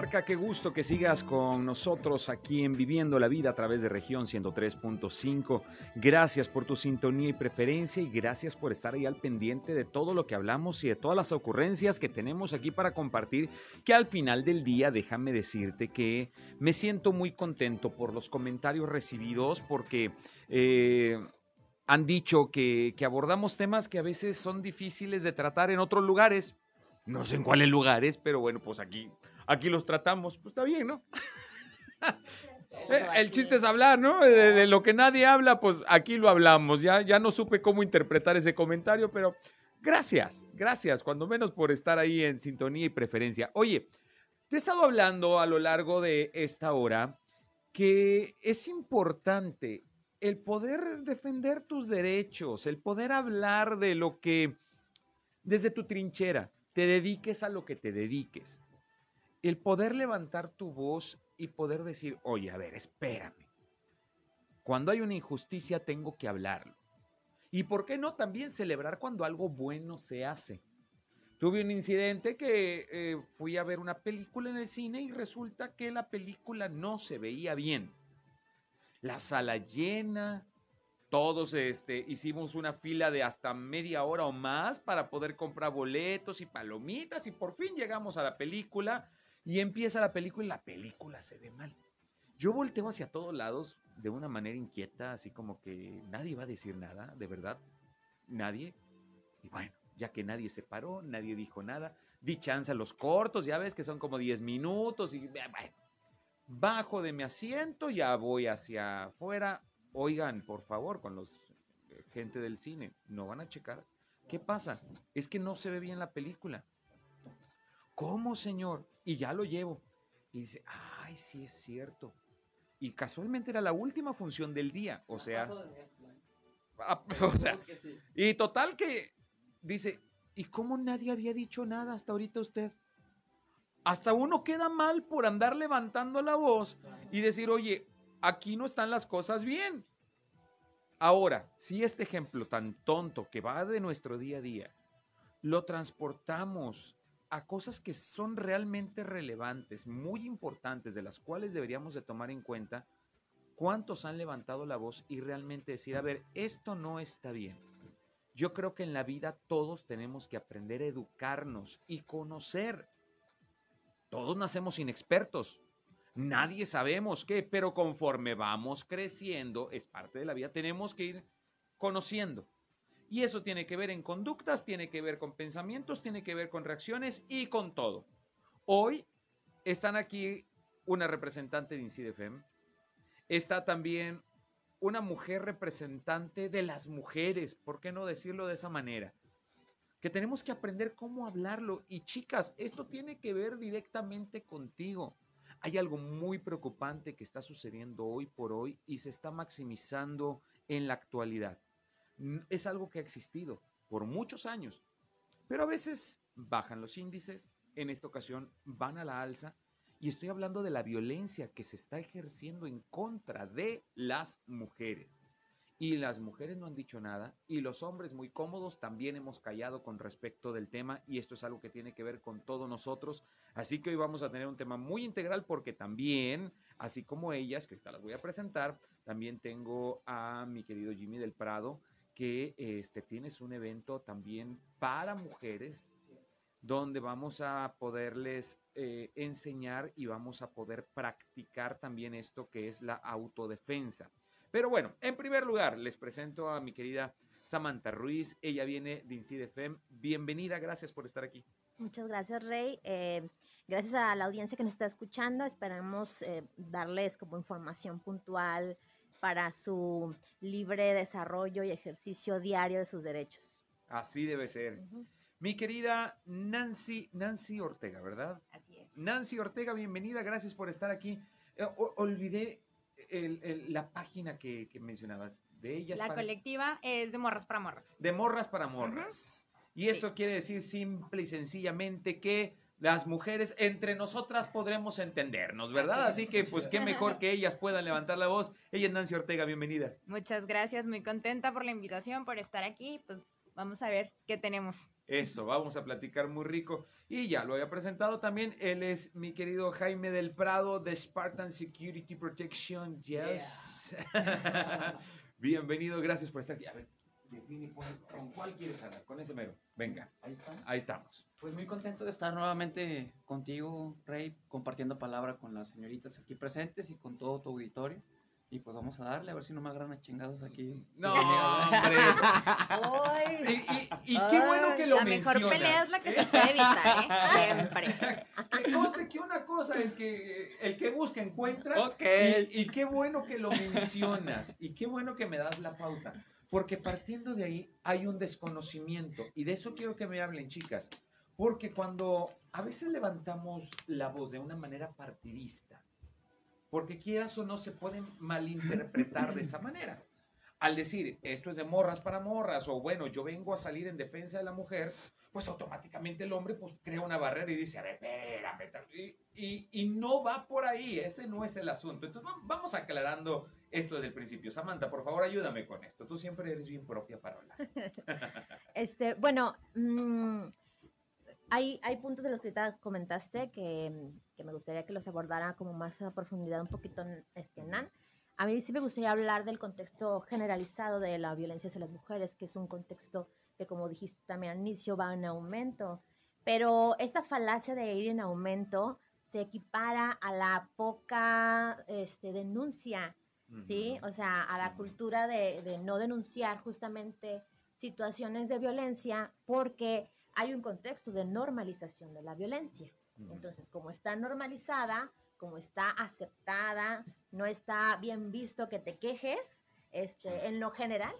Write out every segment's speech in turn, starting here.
Comarca. Qué gusto que sigas con nosotros aquí en Viviendo la Vida a través de región 103.5. Gracias por tu sintonía y preferencia y gracias por estar ahí al pendiente de todo lo que hablamos y de todas las ocurrencias que tenemos aquí para compartir. Que al final del día, déjame decirte que me siento muy contento por los comentarios recibidos porque. eh, han dicho que, que abordamos temas que a veces son difíciles de tratar en otros lugares. No sé en cuáles lugares, pero bueno, pues aquí, aquí los tratamos. Pues está bien, ¿no? Eh, El chiste es hablar, ¿no? De, de lo que nadie habla, pues aquí lo hablamos. Ya, ya no supe cómo interpretar ese comentario, pero gracias, gracias, cuando menos por estar ahí en sintonía y preferencia. Oye, te he estado hablando a lo largo de esta hora que es importante el poder defender tus derechos, el poder hablar de lo que desde tu trinchera te dediques a lo que te dediques. El poder levantar tu voz y poder decir, oye, a ver, espérame. Cuando hay una injusticia tengo que hablarlo. Y por qué no también celebrar cuando algo bueno se hace. Tuve un incidente que eh, fui a ver una película en el cine y resulta que la película no se veía bien. La sala llena, todos este, hicimos una fila de hasta media hora o más para poder comprar boletos y palomitas y por fin llegamos a la película y empieza la película y la película se ve mal. Yo volteo hacia todos lados de una manera inquieta, así como que nadie va a decir nada, de verdad, nadie. Y bueno, ya que nadie se paró, nadie dijo nada, di a los cortos, ya ves que son como 10 minutos y bueno, bajo de mi asiento, ya voy hacia afuera. Oigan, por favor, con los eh, gente del cine, no van a checar. ¿Qué pasa? Es que no se ve bien la película. ¿Cómo, señor? Y ya lo llevo. Y dice, ay, sí es cierto. Y casualmente era la última función del día, o sea, ah, o sea, y total que dice, ¿y cómo nadie había dicho nada hasta ahorita usted? Hasta uno queda mal por andar levantando la voz y decir, oye, aquí no están las cosas bien. Ahora, si este ejemplo tan tonto que va de nuestro día a día, lo transportamos a cosas que son realmente relevantes, muy importantes, de las cuales deberíamos de tomar en cuenta, ¿cuántos han levantado la voz y realmente decir, a ver, esto no está bien? Yo creo que en la vida todos tenemos que aprender a educarnos y conocer. Todos nacemos inexpertos. Nadie sabemos qué, pero conforme vamos creciendo, es parte de la vida, tenemos que ir conociendo. Y eso tiene que ver en conductas, tiene que ver con pensamientos, tiene que ver con reacciones y con todo. Hoy están aquí una representante de INCIDEFEM, está también una mujer representante de las mujeres, ¿por qué no decirlo de esa manera? Que tenemos que aprender cómo hablarlo. Y chicas, esto tiene que ver directamente contigo. Hay algo muy preocupante que está sucediendo hoy por hoy y se está maximizando en la actualidad. Es algo que ha existido por muchos años, pero a veces bajan los índices, en esta ocasión van a la alza, y estoy hablando de la violencia que se está ejerciendo en contra de las mujeres. Y las mujeres no han dicho nada, y los hombres muy cómodos también hemos callado con respecto del tema, y esto es algo que tiene que ver con todos nosotros. Así que hoy vamos a tener un tema muy integral porque también, así como ellas, que ahorita las voy a presentar, también tengo a mi querido Jimmy del Prado, que este, tienes un evento también para mujeres donde vamos a poderles eh, enseñar y vamos a poder practicar también esto que es la autodefensa. Pero bueno, en primer lugar, les presento a mi querida Samantha Ruiz. Ella viene de INCIDEFEM. Bienvenida, gracias por estar aquí. Muchas gracias, Rey. Eh, gracias a la audiencia que nos está escuchando. Esperamos eh, darles como información puntual para su libre desarrollo y ejercicio diario de sus derechos. Así debe ser. Mi querida Nancy, Nancy Ortega, ¿verdad? Así es. Nancy Ortega, bienvenida, gracias por estar aquí. Eh, o- olvidé el- el- la página que, que mencionabas de ellas. La para- colectiva es de morras para morras. De morras para morras. Y esto quiere decir simple y sencillamente que las mujeres entre nosotras podremos entendernos, ¿verdad? Así, que pues qué mejor que ellas puedan levantar la voz. Ella es Nancy Ortega, bienvenida. Muchas gracias, muy contenta por la invitación, por estar aquí. Pues vamos a ver qué tenemos. Eso, vamos a platicar muy rico. Y ya lo había presentado también, él es mi querido Jaime del Prado de Spartan Security Protection. Yes. Bienvenido, gracias por estar aquí. A ver, ¿con cuál quieres hablar? Con ese mero. Venga, ahí, ahí estamos. Pues muy contento de estar nuevamente contigo, Rey, compartiendo palabra con las señoritas aquí presentes y con todo tu auditorio. Y pues vamos a darle, a ver si no me agarran a chingados aquí. No, hombre. y, y, qué bueno que lo la mejor pelea es la que se puede evitar, ¿eh? Siempre. Que que una cosa es que el que busca encuentra. Ok. Y, y qué bueno que lo mencionas. Y qué bueno que me das la pauta. Porque partiendo de ahí hay un desconocimiento. Y de eso quiero que me hablen, chicas. Porque cuando a veces levantamos la voz de una manera partidista, porque quieras o no se pueden malinterpretar de esa manera. Al decir, esto es de morras para morras, o bueno, yo vengo a salir en defensa de la mujer, pues automáticamente el hombre pues crea una barrera y dice, a ver, espérame, y, y, no va por ahí, ese no es el asunto. Entonces vamos aclarando esto desde el principio. Samantha, por favor, ayúdame con esto. Tú siempre eres bien propia para hablar. este, bueno, mmm, hay, hay puntos de los que te comentaste que, que, me gustaría que los abordara como más a profundidad un poquito este, Nan. A mí sí me gustaría hablar del contexto generalizado de la violencia hacia las mujeres, que es un contexto que, como dijiste también al inicio, va en aumento. Pero esta falacia de ir en aumento se equipara a la poca este, denuncia, ¿sí? O sea, a la cultura de, de no denunciar justamente situaciones de violencia porque hay un contexto de normalización de la violencia. Entonces, como está normalizada, como está aceptada, no está bien visto que te quejes, este, en lo general,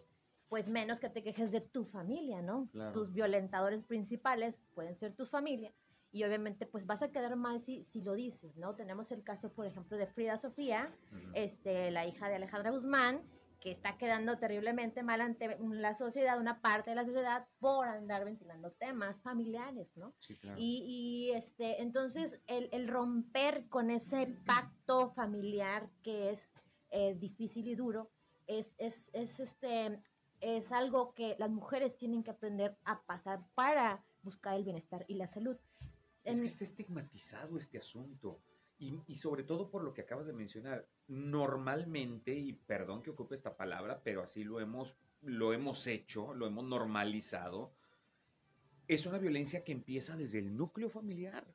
pues menos que te quejes de tu familia, ¿no? Tus violentadores principales pueden ser tu familia y obviamente pues vas a quedar mal si, si lo dices, ¿no? Tenemos el caso, por ejemplo, de Frida Sofía, este, la hija de Alejandra Guzmán, que está quedando terriblemente mal ante la sociedad, una parte de la sociedad, por andar ventilando temas familiares, ¿no? Sí, claro. y, y, este, entonces, el, el, romper con ese pacto familiar que es eh, difícil y duro, es, es, es, este, es algo que las mujeres tienen que aprender a pasar para buscar el bienestar y la salud. Es en... que está estigmatizado este asunto. Y, y, sobre todo por lo que acabas de mencionar, normalmente, y perdón que ocupe esta palabra, pero así lo hemos, lo hemos hecho, lo hemos normalizado, es una violencia que empieza desde el núcleo familiar.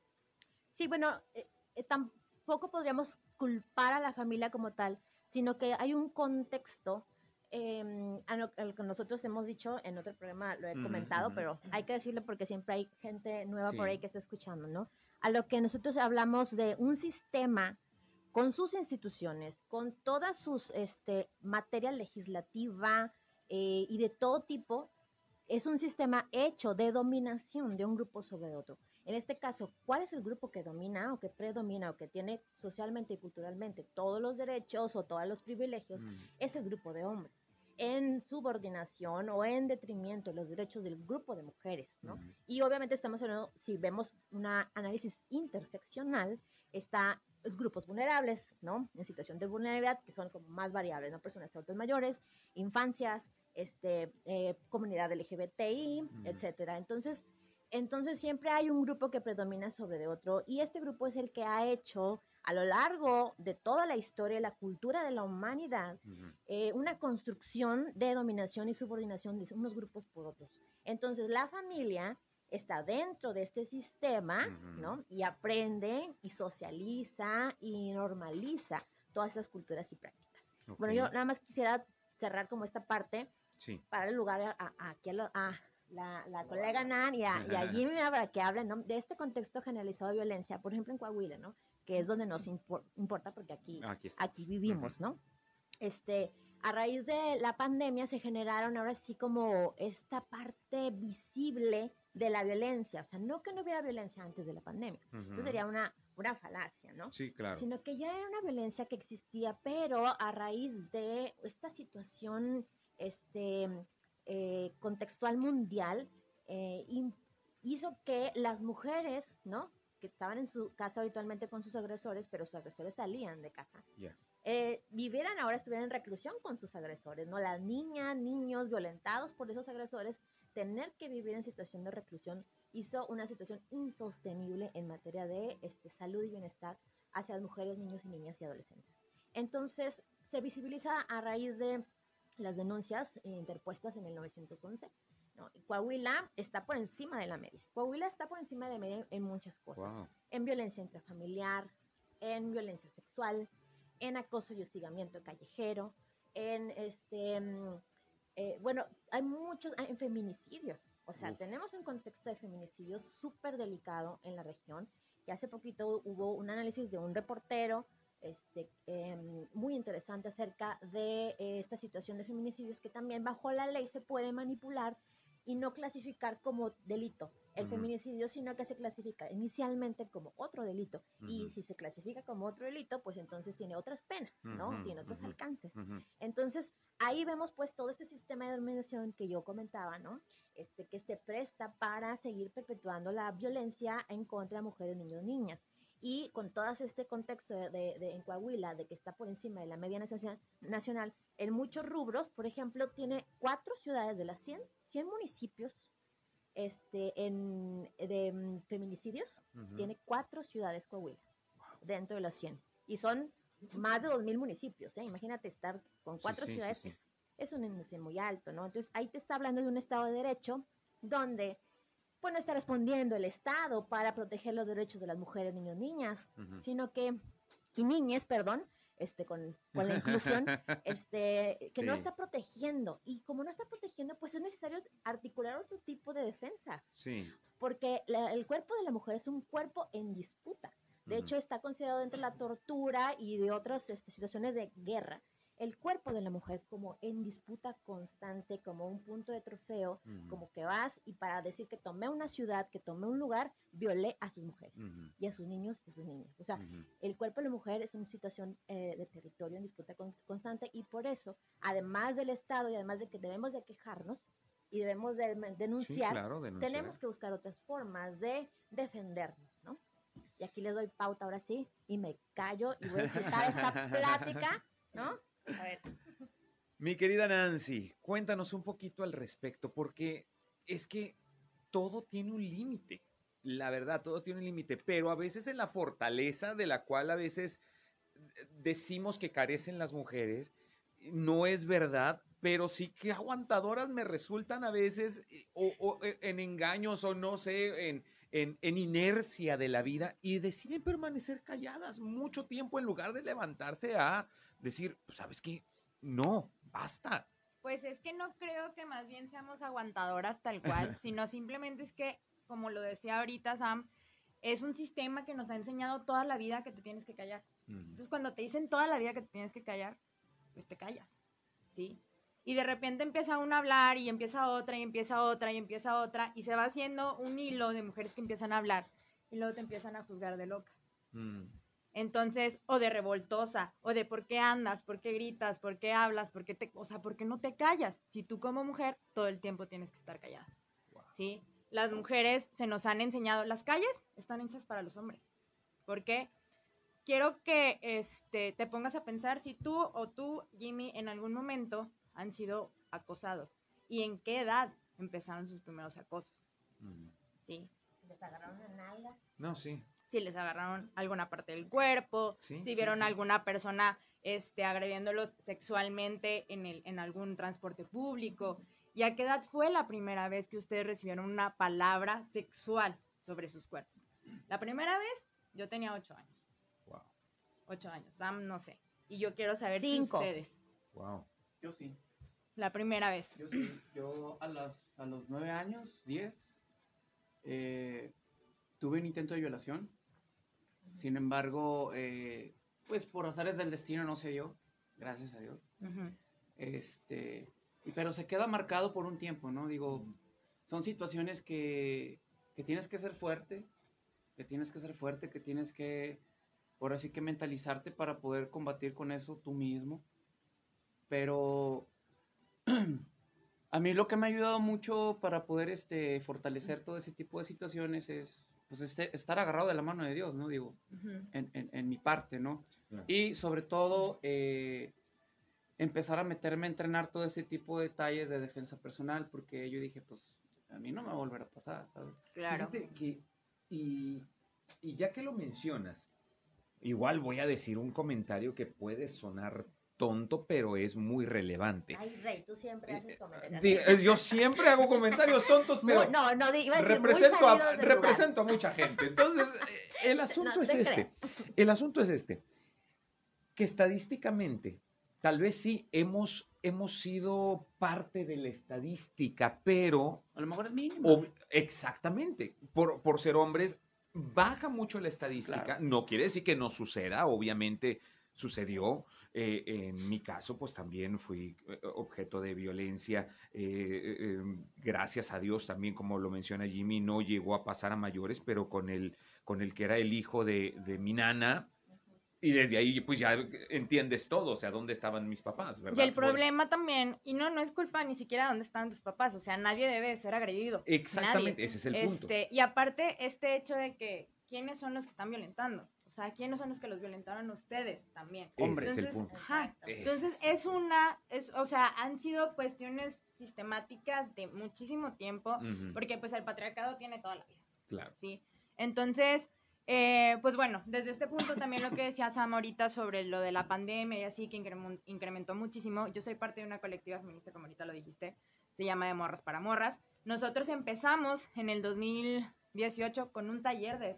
Sí, bueno, eh, eh, tampoco podríamos culpar a la familia como tal, sino que hay un contexto, eh, a lo, a lo, que nosotros hemos dicho en otro programa, lo he comentado, mm pero hay que decirlo porque siempre hay gente nueva sí. por ahí que está escuchando, ¿no? a lo que nosotros hablamos de un sistema con sus instituciones, con toda su este, materia legislativa eh, y de todo tipo, es un sistema hecho de dominación de un grupo sobre otro. En este caso, ¿cuál es el grupo que domina o que predomina o que tiene socialmente y culturalmente todos los derechos o todos los privilegios? Mm. Es el grupo de hombres en subordinación o en detrimento de los derechos del grupo de mujeres, ¿no? Uh -huh. Y obviamente estamos hablando, si vemos un análisis interseccional, está los grupos vulnerables, ¿no? En situación de vulnerabilidad, que son como más variables, ¿no? Personas adultos mayores, infancias, este, eh, comunidad LGBTI, uh -huh. etcétera. Entonces, entonces siempre hay un grupo que predomina sobre de otro y este grupo es el que ha hecho a lo largo de toda la historia, la cultura de la humanidad, uh -huh. eh, una construcción de dominación y subordinación de unos grupos por otros. Entonces la familia está dentro de este sistema, uh -huh. ¿no? Y aprende y socializa y normaliza todas esas culturas y prácticas. Okay. Bueno, yo nada más quisiera cerrar como esta parte sí. para el lugar a, a, aquí a, lo, a la, la, colega Nan y a, y a Jimmy para que hablen ¿no? de este contexto generalizado de violencia, por ejemplo en Coahuila, ¿no? que es donde nos impor importa porque aquí, aquí, aquí vivimos, ¿no? Este, a raíz de la pandemia se generaron ahora sí como esta parte visible de la violencia, o sea, no que no hubiera violencia antes de la pandemia, uh -huh. eso sería una, una falacia, ¿no? Sí, claro. Sino que ya era una violencia que existía, pero a raíz de esta situación este, eh, contextual mundial, eh, hizo que las mujeres, ¿no? Que estaban en su casa habitualmente con sus agresores, pero sus agresores salían de casa. Ya. eh, vivieran ahora, estuvieran en reclusión con sus agresores, ¿no? Las niñas, niños violentados por esos agresores, tener que vivir en situación de reclusión hizo una situación insostenible en materia de este, salud y bienestar hacia las mujeres, niños y niñas y adolescentes. Entonces, se visibiliza a raíz de las denuncias eh, interpuestas en 1911. ¿no? Coahuila está por encima de la media. Coahuila está por encima de la media en muchas cosas Wow. en violencia intrafamiliar, en violencia sexual, en acoso y hostigamiento callejero, en este, mm, eh, bueno, hay muchos, ah, en feminicidios. O sea, tenemos un contexto de feminicidios súper delicado en la región. Y hace poquito hubo un análisis de un reportero este, em, muy interesante acerca de eh, esta situación de feminicidios que también bajo la ley se puede manipular y no clasificar como delito el Ujú. feminicidio, sino que se clasifica inicialmente como otro delito. Y Ujú. si se clasifica como otro delito, pues entonces tiene otras penas, ¿no? Ujú, Tiene otros alcances. Entonces, ahí vemos pues todo este sistema de dominación que yo comentaba, ¿no? Este, que se presta para seguir perpetuando la violencia en contra de mujeres, niños, niñas. Y con todo este contexto de, de- de- en Coahuila, de que está por encima de la media nacional, nacional, en muchos rubros, por ejemplo, tiene cuatro ciudades de las 100, 100 municipios este, en, de mm, feminicidios, Ujú. tiene cuatro ciudades Coahuila dentro de los 100. Y son más de 2.000 municipios, ¿eh? Imagínate estar con Sí, cuatro sí, sí, ciudades, sí. Es, es un índice muy alto, ¿no? Entonces ahí te está hablando de un Estado de Derecho donde pues no está respondiendo el Estado para proteger los derechos de las mujeres, niños, niñas, sino que, y niñes, perdón, este, con, con la inclusión, este, que no está protegiendo. Y como no está protegiendo, pues es necesario articular otro tipo de defensa Sí. porque la- el cuerpo de la mujer es un cuerpo en disputa. De hecho, está considerado dentro de la tortura y de otras este, situaciones de guerra. El cuerpo de la mujer como en disputa constante, como un punto de trofeo, como que vas y para decir que tomé una ciudad, que tomé un lugar, violé a sus mujeres y a sus niños y a sus niñas. O sea, el cuerpo de la mujer es una situación eh, de territorio en disputa con- constante y por eso, además del Estado y además de que debemos de quejarnos y debemos de Sí, denunciar, claro, denunciar. tenemos que buscar otras formas de defendernos, ¿no? Y aquí les doy pauta ahora sí y me callo y voy a disfrutar esta plática, ¿no? A ver, Mi querida Nancy, cuéntanos un poquito al respecto, porque es que todo tiene un límite. La verdad, todo tiene un límite, pero a veces en la fortaleza de la cual a veces decimos que carecen las mujeres, no es verdad, pero sí que aguantadoras me resultan a veces, o, eh, en engaños, o no sé, en, en inercia de la vida, y deciden permanecer calladas mucho tiempo en lugar de levantarse a decir, "Pues, ¿sabes qué? No, basta. Pues es que no creo que más bien seamos aguantadoras tal cual, sino simplemente es que, como lo decía ahorita Sam, es un sistema que nos ha enseñado toda la vida que te tienes que callar. Entonces, cuando te dicen toda la vida que te tienes que callar, pues te callas, ¿sí? Y de repente empieza uno a hablar y empieza otra y empieza otra y empieza otra y se va haciendo un hilo de mujeres que empiezan a hablar y luego te empiezan a juzgar de loca. Mm, Entonces, o de revoltosa, o de por qué andas, por qué gritas, por qué hablas, por qué te, o sea, por qué no te callas. Si tú como mujer todo el tiempo tienes que estar callada. ¿Sí? Las mujeres se nos han enseñado, las calles están hechas para los hombres. ¿Por qué? Quiero que este, te pongas a pensar si tú o tú, Jimmy, en algún momento han sido acosados y en qué edad empezaron sus primeros acosos. mm. ¿Sí? si les agarraron la nalga. No, sí. Si les agarraron alguna parte del cuerpo, Sí, si sí, vieron sí. alguna persona este, agrediéndolos sexualmente en, el, en algún transporte público. ¿Y a qué edad fue la primera vez que ustedes recibieron una palabra sexual sobre sus cuerpos? La primera vez yo tenía ocho años. Wow. Ocho años, Sam, no sé. Y yo quiero saber Cinco. si ustedes. Wow. Yo sí. La primera vez. Yo sí. Yo a, las, a los nueve años, diez, eh, tuve un intento de violación. Sin embargo, eh, pues por azares del destino no se dio. Gracias a Dios. Ujú. Este, y- pero se queda marcado por un tiempo, ¿no? Digo, son situaciones que, que tienes que ser fuerte, que tienes que ser fuerte, que tienes que, por así que mentalizarte para poder combatir con eso tú mismo. Pero A mí lo que me ha ayudado mucho para poder este, fortalecer todo ese tipo de situaciones es pues, este, estar agarrado de la mano de Dios, ¿no? Digo, en, en- en mi parte, ¿no? Y sobre todo, eh, empezar a meterme a entrenar todo este tipo de detalles de defensa personal, porque yo dije, pues, a mí no me va a volver a pasar, ¿sabes? Claro. Fíjate que, y, y ya que lo mencionas, igual voy a decir un comentario que puede sonar tonto, pero es muy relevante. Ay, Rey, tú siempre haces comentarios. Di- eh, Yo siempre hago comentarios tontos, pero no, no, iba a decir muy represento, a, lugar. represento a mucha gente. Entonces, eh, el asunto No es te este. El asunto es este. Que estadísticamente, tal vez sí hemos, hemos sido parte de la estadística, pero A lo mejor es mínimo. o- exactamente, por, por ser hombres, baja mucho la estadística. Claro. No quiere decir que no suceda, obviamente sucedió. Eh, en mi caso, pues también fui eh, objeto de violencia. eh, eh, eh, gracias a Dios también, como lo menciona Jimmy, no llegó a pasar a mayores, pero con el, con el que era el hijo de, de mi nana. Y desde ahí, pues ya entiendes todo, o sea, dónde estaban mis papás, ¿verdad? Y el problema también, y no, no es culpa ni siquiera de dónde están tus papás, o sea, nadie debe de ser agredido. Exactamente, Nadie. ese es el punto. Este, y aparte, este hecho de que, ¿quiénes son los que están violentando? O sea, ¿quiénes son los que los violentaron ustedes también? Ese Hombre. es el Entonces, punto. ajá, entonces es- una, es, o sea, han sido cuestiones sistemáticas de muchísimo tiempo, porque pues el patriarcado tiene toda la vida. claro. ¿sí? Entonces, eh, pues bueno, desde este punto también lo que decía Sam ahorita sobre lo de la pandemia y así, que incrementó muchísimo. Yo soy parte de una colectiva feminista, como ahorita lo dijiste, se llama De Morras para Morras. Nosotros empezamos en el 2018 con un taller de.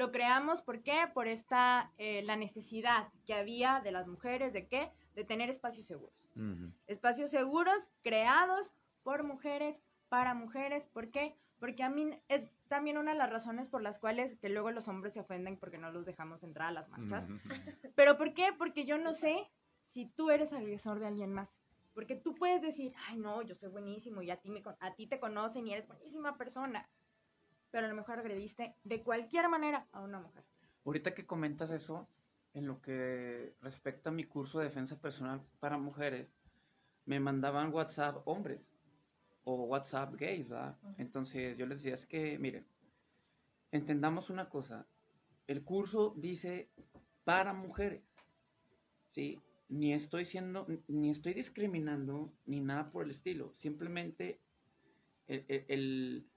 Lo creamos, ¿por qué? Por esta, eh, la necesidad que había de las mujeres, ¿de qué? De tener espacios seguros Ujú. espacios seguros creados por mujeres, para mujeres. ¿Por qué? Porque a mí es también una de las razones por las cuales que luego los hombres se ofenden porque no los dejamos entrar a las marchas. Ujú. ¿Pero por qué? Porque yo no sé si tú eres agresor de alguien más. Porque tú puedes decir, ay no, yo soy buenísimo y a ti, me, a ti te conocen y eres buenísima persona. Pero a lo mejor agrediste de cualquier manera a una mujer. Ahorita que comentas eso, en lo que respecta a mi curso de defensa personal para mujeres, me mandaban WhatsApp hombres o WhatsApp gays, ¿verdad? Ujú. Entonces yo les decía, es que, miren, entendamos una cosa, el curso dice para mujeres, ¿sí? Ni estoy siendo, ni estoy discriminando, ni nada por el estilo, simplemente el- el- el-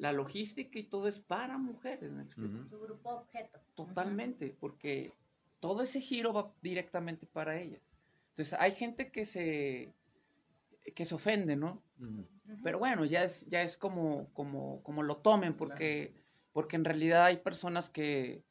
la logística y todo es para mujeres, ¿me explico? Tu grupo objeto. Totalmente, porque todo ese giro va directamente para ellas. Entonces, hay gente que se que se ofende, ¿no? Pero bueno, ya es ya es como como como lo tomen porque porque en realidad hay personas que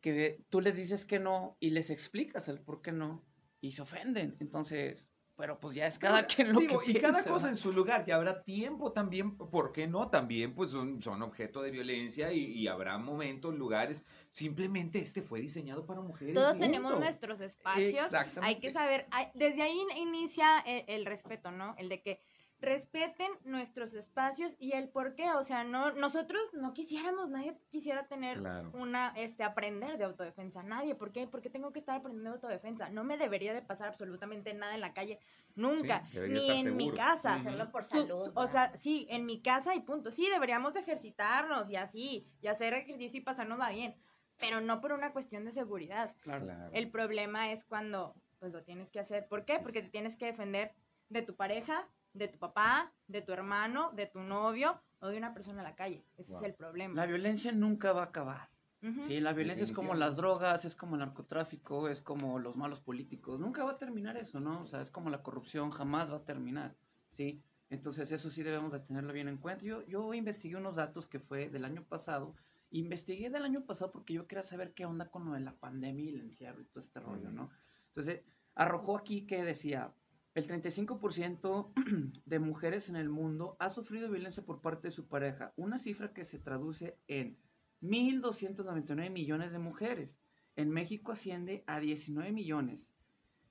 que tú les dices que no y les explicas el por qué no y se ofenden. Entonces, pero pues ya es cada quien lo Digo, que y cada cosa en su lugar, y habrá tiempo también, ¿por qué no? También pues son, son objeto de violencia y, y habrá momentos, lugares, simplemente este fue diseñado para mujeres. Todos tenemos nuestros espacios. Exactamente. Hay que saber, hay- desde ahí in- inicia el, el respeto, ¿no? El de que respeten nuestros espacios y el por qué, o sea, no nosotros no quisiéramos, nadie quisiera tener Claro. una este aprender de autodefensa, nadie, ¿por qué? Porque tengo que estar aprendiendo de autodefensa. No me debería de pasar absolutamente nada en la calle nunca, Sí, ni en mi casa. Hacerlo por salud. su- o sea, sí, en mi casa y punto. Sí, deberíamos de ejercitarnos y así, y hacer ejercicio y pasarnos bien, pero no por una cuestión de seguridad. Claro. Claro. El problema es cuando pues lo tienes que hacer. ¿Por qué? Sí, Porque sí. te tienes que defender de tu pareja, de tu papá, de tu hermano, de tu novio o de una persona en la calle. Ese Wow. es el problema. La violencia nunca va a acabar. Ujú. Sí, la violencia es como las drogas, es como el narcotráfico, es como los malos políticos. Nunca va a terminar eso, ¿no? O sea, es como la corrupción, jamás va a terminar, ¿sí? Entonces eso sí debemos de tenerlo bien en cuenta. Yo, yo investigué unos datos que fue del año pasado. Investigué del año pasado porque yo quería saber qué onda con lo de la pandemia y el encierro y todo este rollo, ¿no? Entonces, arrojó aquí que decía, el 35% de mujeres en el mundo ha sufrido violencia por parte de su pareja, una cifra que se traduce en 1.299 millones de mujeres. En México asciende a 19 millones.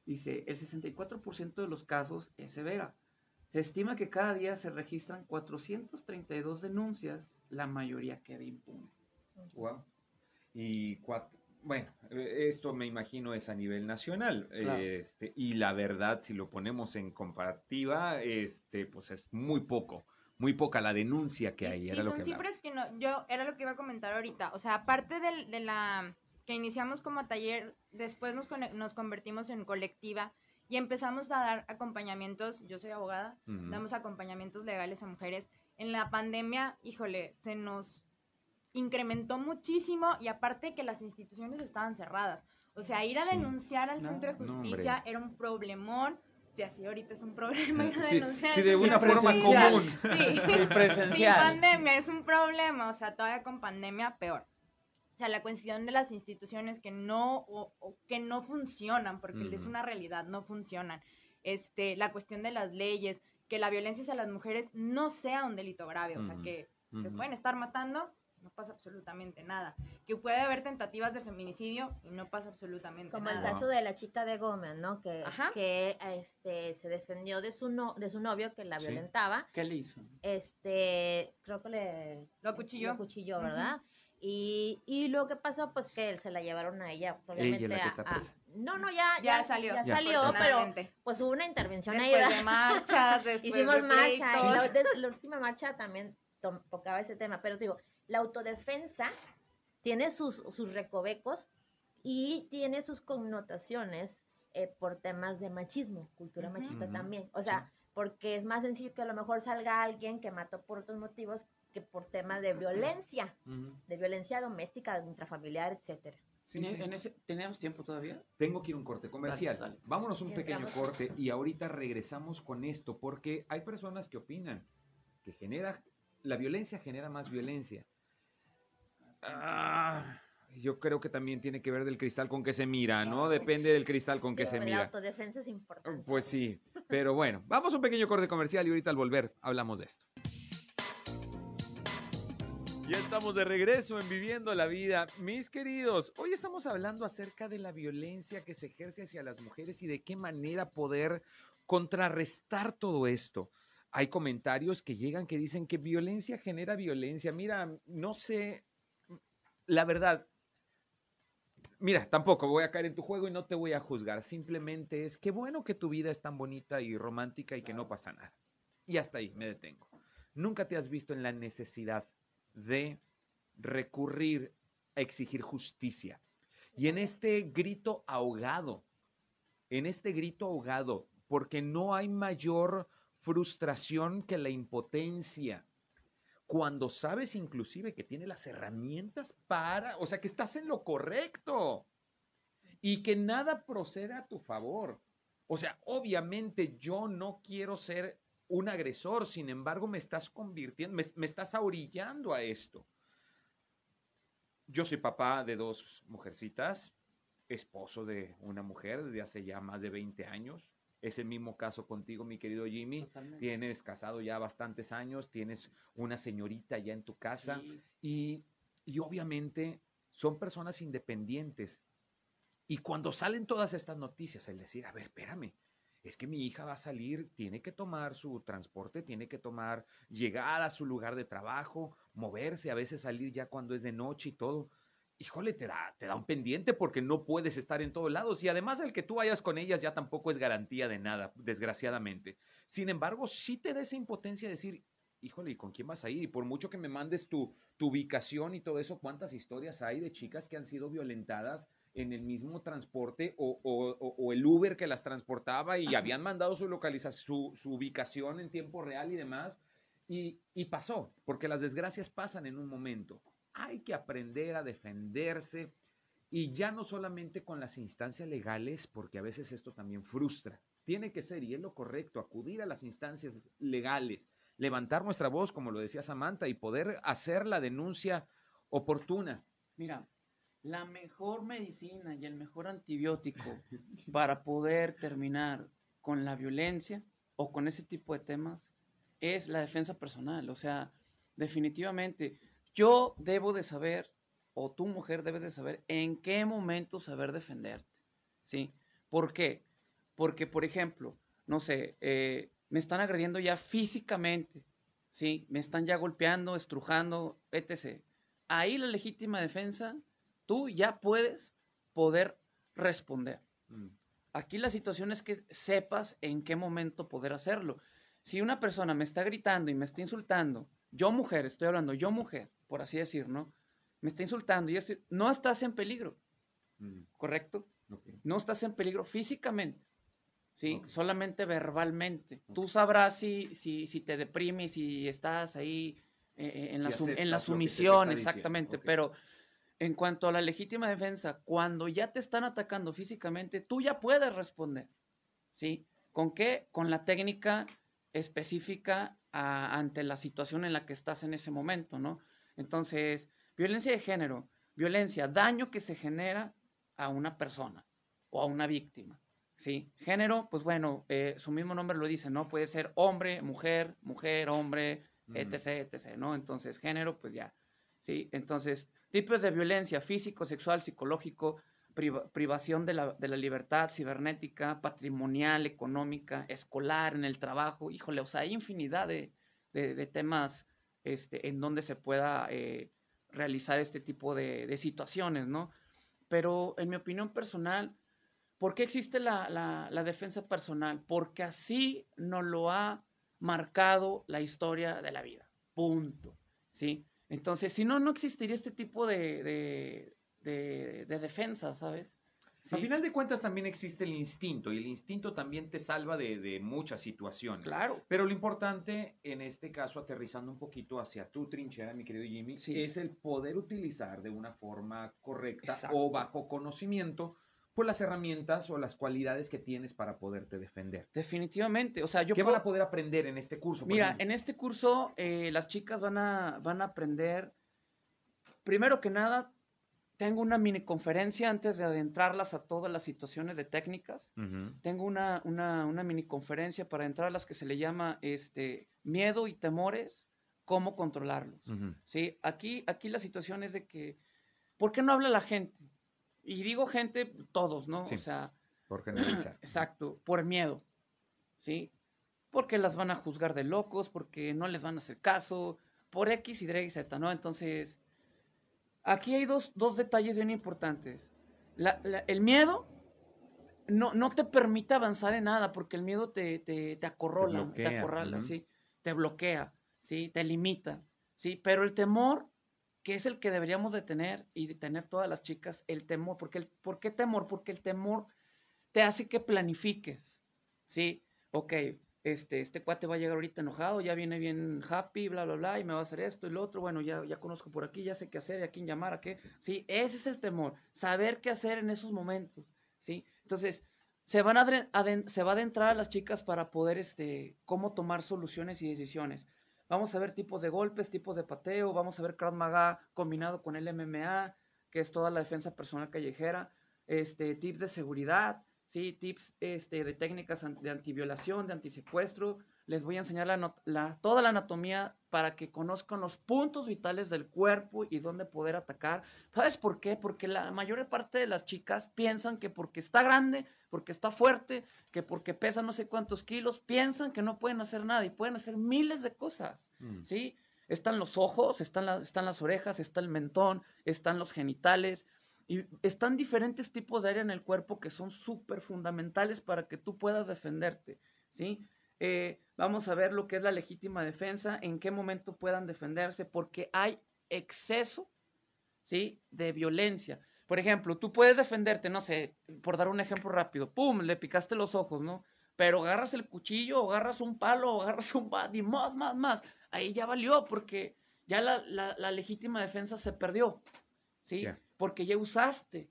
Dice, el 64% de los casos es severa. Se estima que cada día se registran 432 denuncias, la mayoría queda impune. Wow. Y cuatro, bueno, eh, esto me imagino es a nivel nacional. Claro. Este, y la verdad, si lo ponemos en comparativa, este, pues es muy poco, muy poca la denuncia que hay. sí, era lo son que cifras que no, yo, era lo que iba a comentar ahorita. O sea, aparte del- de, la que iniciamos como taller, después nos, nos convertimos en colectiva y empezamos a dar acompañamientos, yo soy abogada, Ujú. damos acompañamientos legales a mujeres. En la pandemia, híjole, se nos incrementó muchísimo y aparte que las instituciones estaban cerradas. O sea, ir a Sí. denunciar al No, centro de no, justicia hombre. era un problemón. Si así ahorita es un problema ir a Sí, denunciar sí, de una forma común. Sí. Sí, presencial. Sin pandemia es un problema, o sea, todavía con pandemia peor. O sea, la cuestión de las instituciones que no o, o que no funcionan, porque es una realidad, no funcionan. Este, la cuestión de las leyes, que la violencia hacia las mujeres no sea un delito grave, o sea, que te pueden estar matando, no pasa absolutamente nada. Que puede haber tentativas de feminicidio y no pasa absolutamente Como el nada. caso de la chica de Gómez, ¿no? Que, Ajá. que este, se defendió de su, no, de su novio que la Sí. violentaba. ¿Qué le hizo? Este, creo que le Lo acuchilló. lo acuchilló. ¿verdad? Y, y lo que pasó, pues que él se la llevaron a ella, pues obviamente Ella es la que a- está a- presa. No, no, ya, Ya salió. Ya Ya. salió, pero pues hubo una intervención ahí, Después ¿verdad? de marchas, después Hicimos de marcha, y la, pleitos. de- la última marcha también to- tocaba ese tema, pero te digo, la autodefensa tiene sus, sus recovecos y tiene sus connotaciones eh, por temas de machismo, cultura machista también, o sea, porque es más sencillo que a lo mejor salga alguien que mató por otros motivos que por temas de violencia, de violencia doméstica, intrafamiliar, etcétera. Sí, ¿En, sí. en ese, ¿Teníamos tiempo todavía? Tengo que ir a un corte comercial. Dale, dale. Vámonos un pequeño corte y ahorita regresamos con esto porque hay personas que opinan que genera la violencia genera más violencia. Ah, yo creo que también tiene que ver del cristal con que se mira, ¿no? Depende del cristal con que Sí, se pero La mira. autodefensa es importante. Pues sí, pero bueno, vamos a un pequeño corte comercial y ahorita al volver hablamos de esto. Ya estamos de regreso en Viviendo la Vida. Mis queridos, hoy estamos hablando acerca de la violencia que se ejerce hacia las mujeres y de qué manera poder contrarrestar todo esto. Hay comentarios que llegan que dicen que violencia genera violencia. Mira, no sé, la verdad, mira, tampoco voy a caer en tu juego y no te voy a juzgar. Simplemente es que bueno que tu vida es tan bonita y romántica y que no pasa nada. Y hasta ahí me detengo. Nunca te has visto en la necesidad de recurrir a exigir justicia. Y en este grito ahogado, en este grito ahogado, porque no hay mayor frustración que la impotencia. Cuando sabes inclusive que tiene las herramientas para, o sea, que estás en lo correcto y que nada procede a tu favor. O sea, obviamente yo no quiero ser un agresor, sin embargo me estás convirtiendo, me, estás ahorillando a esto. Yo soy papá de dos mujercitas, esposo de una mujer desde hace ya más de 20 años. Es el mismo caso contigo, mi querido Jimmy. Totalmente. Tienes casado ya bastantes años, tienes una señorita ya en tu casa Sí. y, y obviamente son personas independientes. Y cuando salen todas estas noticias, el decir, a ver, espérame, es que mi hija va a salir, tiene que tomar su transporte, tiene que tomar, llegar a su lugar de trabajo, moverse, a veces salir ya cuando es de noche y todo. Híjole, te da, un pendiente porque no puedes estar en todos lados. Y además el que tú vayas con ellas ya tampoco es garantía de nada, desgraciadamente. Sin embargo, sí te da esa impotencia de decir, híjole, ¿y con quién vas a ir? Y por mucho que me mandes tu, ubicación y todo eso, ¿cuántas historias hay de chicas que han sido violentadas en el mismo transporte o, el Uber que las transportaba y habían mandado su su, ubicación en tiempo real y demás? Y pasó, porque las desgracias pasan en un momento. Hay que aprender a defenderse y ya no solamente con las instancias legales, porque a veces esto también frustra. Tiene que ser, y es lo correcto, acudir a las instancias legales, levantar nuestra voz, como lo decía Samantha, y poder hacer la denuncia oportuna. Mira, la mejor medicina y el mejor antibiótico para poder terminar con la violencia o con ese tipo de temas es la defensa personal. O sea, definitivamente, yo debo de saber, o tu mujer debes de saber, en qué momento saber defenderte. ¿Sí? ¿Por qué? Porque, por ejemplo, no sé, eh, me están agrediendo ya físicamente, ¿sí? Me están ya golpeando, estrujando, etc. Ahí la legítima defensa tú ya puedes poder responder. Mm. Aquí la situación es que sepas en qué momento poder hacerlo. Si una persona me está gritando y me está insultando, yo mujer, estoy hablando, yo mujer, por así decir, ¿no? Me está insultando y estoy, no estás en peligro, Mm. ¿correcto? No estás en peligro físicamente, ¿sí? Solamente verbalmente. Tú sabrás si, si, si te deprimes, si estás ahí eh, eh, en, Si la, sum- en la sumisión, exactamente. Pero en cuanto a la legítima defensa, cuando ya te están atacando físicamente, tú ya puedes responder, ¿sí? ¿Con qué? Con la técnica específica a- ante la situación en la que estás en ese momento, ¿no? Entonces, violencia de género, violencia, daño que se genera a una persona o a una víctima, ¿sí? Género, pues bueno, eh, su mismo nombre lo dice, ¿no? Puede ser hombre, mujer, mujer, hombre, Mm. etc., etc., ¿no? Entonces, género, pues ya, ¿sí? Entonces, tipos de violencia físico, sexual, psicológico, privación de la, de la libertad cibernética, patrimonial, económica, escolar, en el trabajo, híjole, o sea, hay infinidad de, de- temas este, en donde se pueda eh, realizar este tipo de, situaciones, ¿no? Pero en mi opinión personal, ¿por qué existe la, la- defensa personal? Porque así nos lo ha marcado la historia de la vida. Punto. ¿Sí? Entonces, si no, no existiría este tipo de, de- de defensa, ¿sabes? Al Sí, final de cuentas también existe el instinto y el instinto también te salva de, de muchas situaciones. claro. Pero lo importante, en este caso, aterrizando un poquito hacia tu trinchera, mi querido Jimmy, Sí. es el poder utilizar de una forma correcta Exacto. o bajo conocimiento por las herramientas o las cualidades que tienes para poderte defender. Definitivamente. O sea, yo ¿Qué puedo- van a poder aprender en este curso? Mira, ejemplo? en este curso eh, las chicas van a, van a aprender, primero que nada, tengo una mini conferencia antes de adentrarlas a todas las situaciones de técnicas. Tengo una, una, una mini conferencia para entrar a las que se le llama este, miedo y temores, cómo controlarlos. ¿sí? Aquí, aquí la situación es de que, ¿por qué no habla la gente? Y digo gente, todos, ¿no? Sí. O sea, Por generalizar. Exacto, por miedo, ¿sí? Porque las van a juzgar de locos, porque no les van a hacer caso, por X, Y, Z, ¿no? Entonces, aquí hay dos, dos detalles bien importantes. La- la- el miedo no, no te permite avanzar en nada, porque el miedo te, te, te acorrola, te, bloquea, acorrala. ¿sí? Te bloquea, ¿sí? Te limita, ¿sí? Pero el temor, que es el que deberíamos de tener y de tener todas las chicas, el temor, porque el, ¿por qué temor? Porque el temor te hace que planifiques, ¿sí? Ok, este, este cuate va a llegar ahorita enojado, ya viene bien happy, bla, bla, bla, y me va a hacer esto y lo otro, bueno, ya, ya conozco por aquí, ya sé qué hacer, a quién llamar, a qué, ¿sí? Ese es el temor, saber qué hacer en esos momentos, ¿sí? Entonces, se, van a se va a adentrar a las chicas para poder, este, cómo tomar soluciones y decisiones. Vamos a ver tipos de golpes, tipos de pateo, vamos a ver Krav Maga combinado con el MMA, que es toda la defensa personal callejera, este, tips de seguridad, ¿sí? tips este, de técnicas de antiviolación, de antisecuestro. Les voy a enseñar la la- toda la anatomía para que conozcan los puntos vitales del cuerpo y dónde poder atacar. ¿Sabes por qué? Porque la mayor parte de las chicas piensan que porque está grande, porque está fuerte, que porque pesa no sé cuántos kilos, piensan que no pueden hacer nada y pueden hacer miles de cosas. Mm. ¿sí? Están los ojos, están, las están las orejas, está el mentón, están los genitales, y están diferentes tipos de área en el cuerpo que son súper fundamentales para que tú puedas defenderte, ¿sí? Eh, vamos a ver lo que es la legítima defensa, en qué momento puedan defenderse, porque hay exceso, ¿sí? De violencia. Por ejemplo, tú puedes defenderte, no sé, por dar un ejemplo rápido, ¡pum! Le picaste los ojos, ¿no? Pero agarras el cuchillo, o agarras un palo, o agarras un bat y más, más, más. Ahí ya valió, porque ya la, la- legítima defensa se perdió, ¿sí? Porque ya usaste.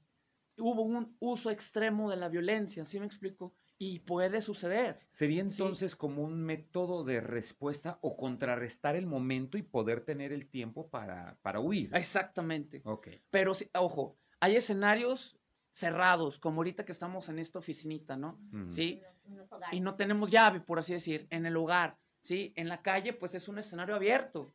Hubo un uso extremo de la violencia, ¿sí me explico? Y puede suceder. Sería Sí. entonces como un método de respuesta o contrarrestar el momento y poder tener el tiempo para, para huir. Exactamente. Ok. Pero, ojo, hay escenarios cerrados, como ahorita que estamos en esta oficinita, ¿no? Sí, y no tenemos llave, por así decir, en el hogar, ¿sí? En la calle, pues es un escenario abierto.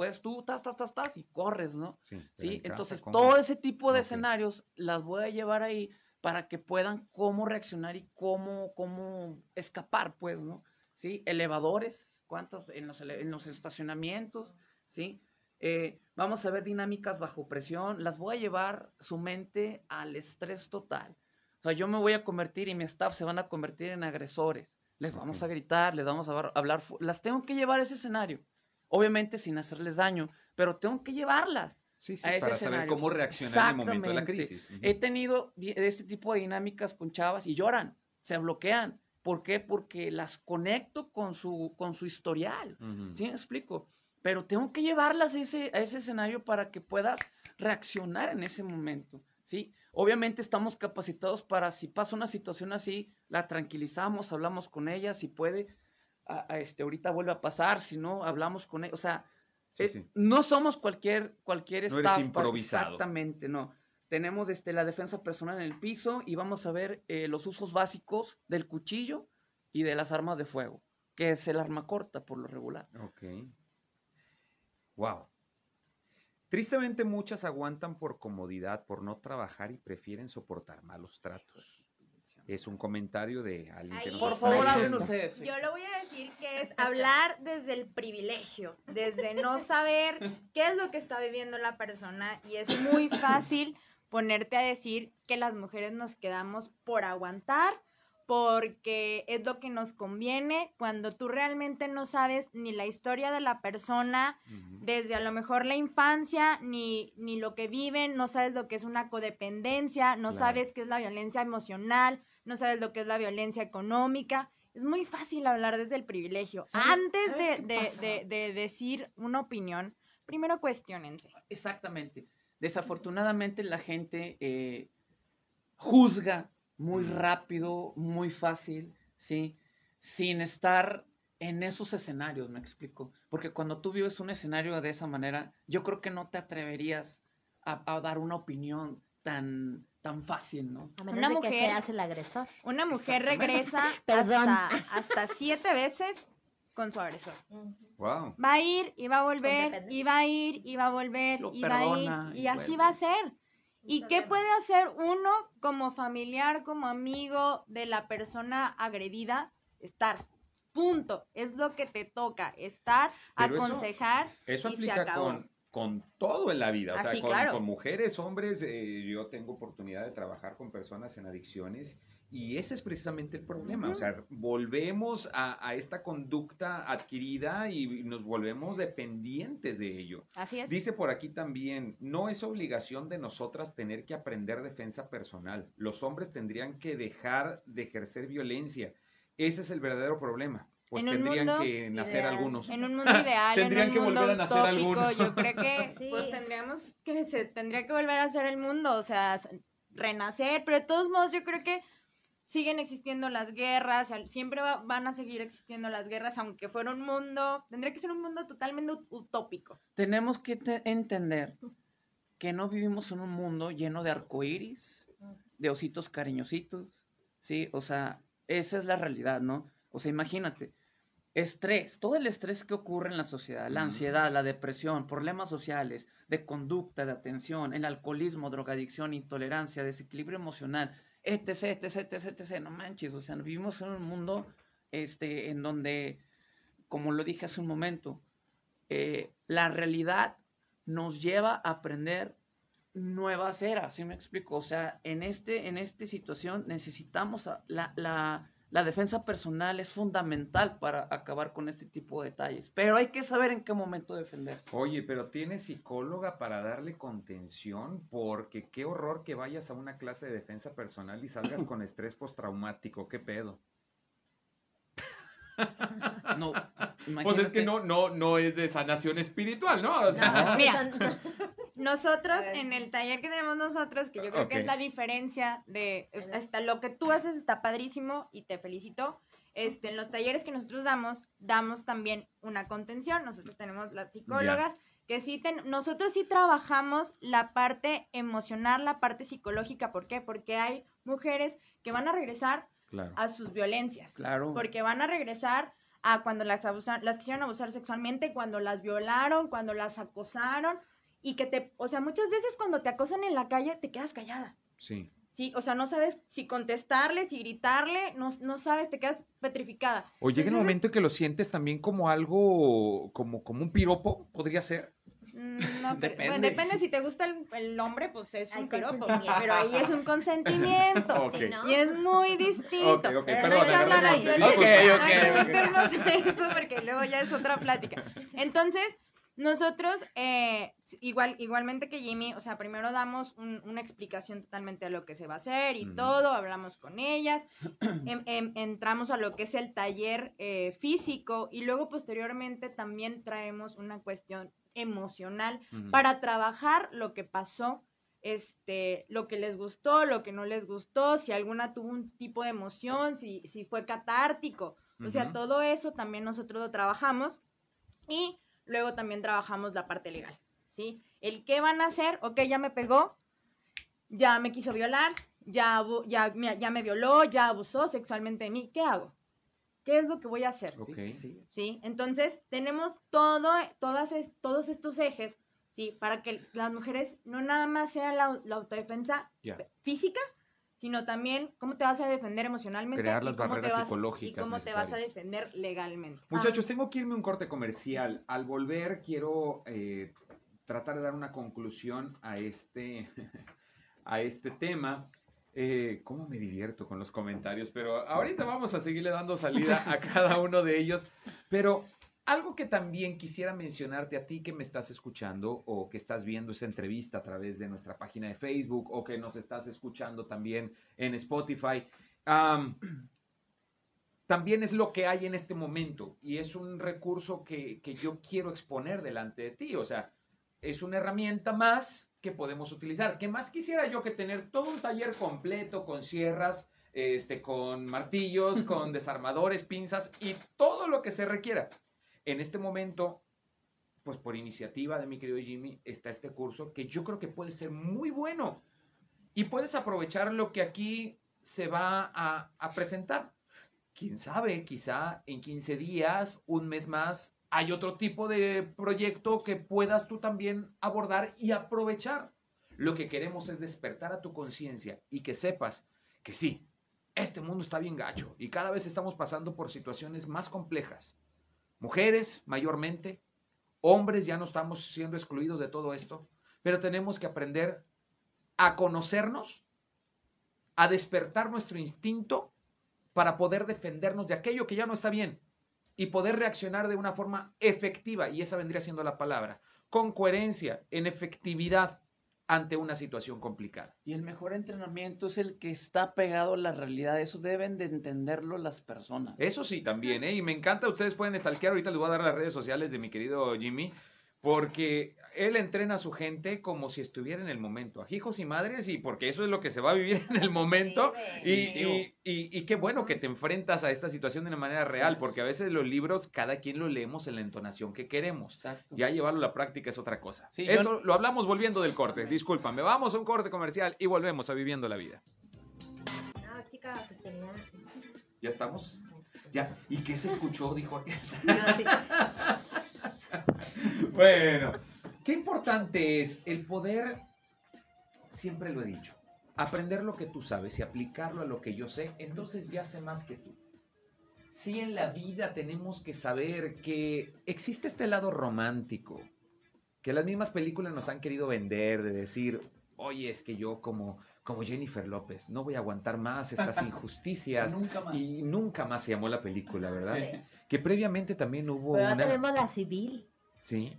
Pues tú, tas, tas, tas, tas, y corres, ¿no? Sí, Entonces, todo ese tipo de escenarios las voy a llevar ahí para que puedan cómo reaccionar y cómo, cómo escapar, pues, ¿no? ¿Sí? Elevadores, ¿cuántos? En los, en los estacionamientos, ¿sí? eh, vamos a ver dinámicas bajo presión, las voy a llevar su mente al estrés total. O sea, yo me voy a convertir y mi staff se van a convertir en agresores. Les vamos a gritar, les vamos a hablar, las tengo que llevar a ese escenario. Obviamente sin hacerles daño, pero tengo que llevarlas. Sí, sí, para saber cómo reaccionar en el momento de la crisis. He tenido este tipo de dinámicas con chavas y lloran, se bloquean. ¿Por qué? Porque las conecto con su, con su historial. ¿Sí me explico? Pero tengo que llevarlas a ese, a ese escenario para que puedas reaccionar en ese momento. ¿Sí? Obviamente estamos capacitados para si pasa una situación así, la tranquilizamos, hablamos con ella, si puede, este, ahorita vuelve a pasar, si no, hablamos con ella. O sea, eh, no somos cualquier, cualquier staff. improvisado. Exactamente, no. Tenemos este, la defensa personal en el piso y vamos a ver eh, los usos básicos del cuchillo y de las armas de fuego, que es el arma corta por lo regular. Ok. Wow. Tristemente muchas aguantan por comodidad, por no trabajar y prefieren soportar malos tratos. Es un comentario de alguien que nos Por favor, Yo lo voy a decir que es hablar desde el privilegio, desde no saber qué es lo que está viviendo la persona y es muy fácil ponerte a decir que las mujeres nos quedamos por aguantar porque es lo que nos conviene cuando tú realmente no sabes ni la historia de la persona, desde a lo mejor la infancia, ni, ni lo que viven, no sabes lo que es una codependencia, no sabes qué es la violencia emocional, no sabes lo que es la violencia económica. Es muy fácil hablar desde el privilegio. Antes de, de, decir una opinión, primero cuestionense. Exactamente. Desafortunadamente la gente eh, juzga muy rápido, muy fácil, ¿sí? Sin estar en esos escenarios, me explico. Porque cuando tú vives un escenario de esa manera, yo creo que no te atreverías a, dar una opinión tan, tan fácil, ¿no? una mujer que hace el agresor. Una mujer regresa hasta, hasta siete veces con su agresor. Wow. Va a ir y va a volver, y va a ir y va a volver, y va a ir, y, así va a ser. ¿Y qué puede hacer uno como familiar, como amigo de la persona agredida? Estar. Punto. Es lo que te toca. Estar, aconsejar. Eso, aplica con, con todo en la vida. O ah, sea, con, mujeres, hombres. Eh, yo tengo oportunidad de trabajar con personas en adicciones y ese es precisamente el problema, o sea, volvemos a, esta conducta adquirida y nos volvemos dependientes de ello. Así es. Dice por aquí también, no es obligación de nosotras tener que aprender defensa personal. Los hombres tendrían que dejar de ejercer violencia. Ese es el verdadero problema. Pues tendrían que nacer algunos. En un mundo ideal, tendrían en un que volver a nacer algunos. Yo creo que pues tendríamos que se tendría que volver a hacer el mundo, o sea, renacer, pero de todos modos yo creo que siguen existiendo las guerras, siempre van a seguir existiendo las guerras, aunque fuera un mundo, tendría que ser un mundo totalmente utópico. Tenemos que entender que no vivimos en un mundo lleno de arcoíris, de ositos cariñositos, ¿sí? O sea, esa es la realidad, ¿no? O sea, imagínate, estrés, todo el estrés que ocurre en la sociedad, la ansiedad, la depresión, problemas sociales, de conducta, de atención, el alcoholismo, drogadicción, intolerancia, desequilibrio emocional, etc, etc, etc, etc, no manches, o sea, vivimos en un mundo este, en donde, como lo dije hace un momento, eh, la realidad nos lleva a aprender nuevas eras, ¿sí me explico? O sea, en, este, en esta situación necesitamos la, la, la defensa personal es fundamental para acabar con este tipo de detalles, pero hay que saber en qué momento defenderse. Oye, pero ¿tienes psicóloga para darle contención? Porque qué horror que vayas a una clase de defensa personal y salgas con estrés postraumático, qué pedo. No, pues es que no, no, no es de sanación espiritual, ¿no? mira, nosotros en el taller que tenemos nosotros, que yo creo que es la diferencia de hasta lo que tú haces está padrísimo y te felicito. Este, en los talleres que nosotros damos, damos también una contención. Nosotros tenemos las psicólogas que sí, nosotros sí trabajamos la parte emocional, la parte psicológica. ¿Por qué? Porque hay mujeres que van a regresar a sus violencias. Claro. Porque van a regresar a cuando las abusan, las quisieron abusar sexualmente, cuando las violaron, cuando las acosaron y que te, o sea, muchas veces cuando te acosan en la calle te quedas callada. Sí. Sí, o sea, no sabes si contestarle, si gritarle, no, no sabes, te quedas petrificada. O llega el momento en que lo sientes también como algo, como, como un piropo, podría ser. No, pero- Depende. bueno, depende si te gusta el, el hombre, pues es Hay un piropo. Pero ahí es un consentimiento. Ok. Sí, ¿no? Y es muy distinto. Ok, ok, Pero perdón, no hay que hablar ahí. No no en eso porque luego ya es otra plática. Entonces, nosotros, eh, igual, igualmente que Jimmy, o sea, primero damos un- una explicación totalmente de lo que se va a hacer y todo, hablamos con ellas, em- em- entramos a lo que es el taller eh, físico y luego posteriormente también traemos una cuestión emocional para trabajar lo que pasó, este, lo que les gustó, lo que no les gustó, si alguna tuvo un tipo de emoción, si, si fue catártico. O sea, todo eso también nosotros lo trabajamos y luego también trabajamos la parte legal, ¿sí? El qué van a hacer, ok, ya me pegó, ya me quiso violar, ya, ya, me- ya me violó, ya abusó sexualmente de mí, ¿qué hago? ¿Qué es lo que voy a hacer? Ok. Sí. ¿sí? Entonces, tenemos todo, todas todos estos ejes, ¿sí? Para que las mujeres no nada más sea la, la autodefensa física, sino también cómo te vas a defender emocionalmente Crear las cómo te barreras vas- psicológicas y cómo te vas a defender legalmente. Muchachos, tengo que irme a un corte comercial. Al volver quiero eh, tratar de dar una conclusión a este, a este tema. Eh, ¿Cómo me divierto con los comentarios? Pero ahorita vamos a seguirle dando salida a cada uno de ellos. Pero algo que también quisiera mencionarte a ti que me estás escuchando o que estás viendo esta entrevista a través de nuestra página de Facebook o que nos estás escuchando también en Spotify. am, también es lo que hay en este momento y es un recurso que, que yo quiero exponer delante de ti. O sea, es una herramienta más que podemos utilizar. ¿Qué más quisiera yo que tener todo un taller completo con sierras, este, con martillos, con desarmadores, pinzas y todo lo que se requiera? En este momento, pues por iniciativa de mi querido Jimmy, está este curso que yo creo que puede ser muy bueno y puedes aprovechar lo que aquí se va a, presentar quién sabe, quizá en 15 días, un mes más, hay otro tipo de proyecto que puedas tú también abordar y aprovechar. Lo que queremos es despertar a tu conciencia y que sepas que sí, este mundo está bien gacho y cada vez estamos pasando por situaciones más complejas. Mujeres mayormente, hombres ya no estamos siendo excluidos de todo esto, pero tenemos que aprender a conocernos, a despertar nuestro instinto para poder defendernos de aquello que ya no está bien y poder reaccionar de una forma efectiva, y esa vendría siendo la palabra, con coherencia, en efectividad ante una situación complicada. Y el mejor entrenamiento es el que está pegado a la realidad. Eso deben de entenderlo las personas. Eso sí, también, ¿eh? Y me encanta, ustedes pueden stalkear, ahorita les voy a dar las redes sociales de mi querido Jimmy, porque él entrena a su gente como si estuviera en el momento, a hijos y madres, y porque eso es lo que se va a vivir en el momento. Y, y, y- y qué bueno que te enfrentas a esta situación de una manera real, porque a veces los libros, cada quien lo leemos en la entonación que queremos. Exacto. Ya llevarlo a la práctica es otra cosa. Sí, yo- Esto lo hablamos volviendo del corte, discúlpame. Vamos a un corte comercial y volvemos a Viviendo la Vida. No, chica, que tenía... ¿Ya estamos? Ya. ¿Y qué se escuchó? Dijo. Sí. Bueno, qué importante es el poder, siempre lo he dicho, aprender lo que tú sabes y aplicarlo a lo que yo sé, entonces ya sé más que tú. Sí, en la vida tenemos que saber que existe este lado romántico, que las mismas películas nos han querido vender, de decir, oye, es que yo como, como Jennifer López, no voy a aguantar más estas injusticias. Nunca más. Y nunca más se llamó la película, ¿verdad? Sí. Que previamente también hubo Pero ahora una... tenemos la civil. Sí.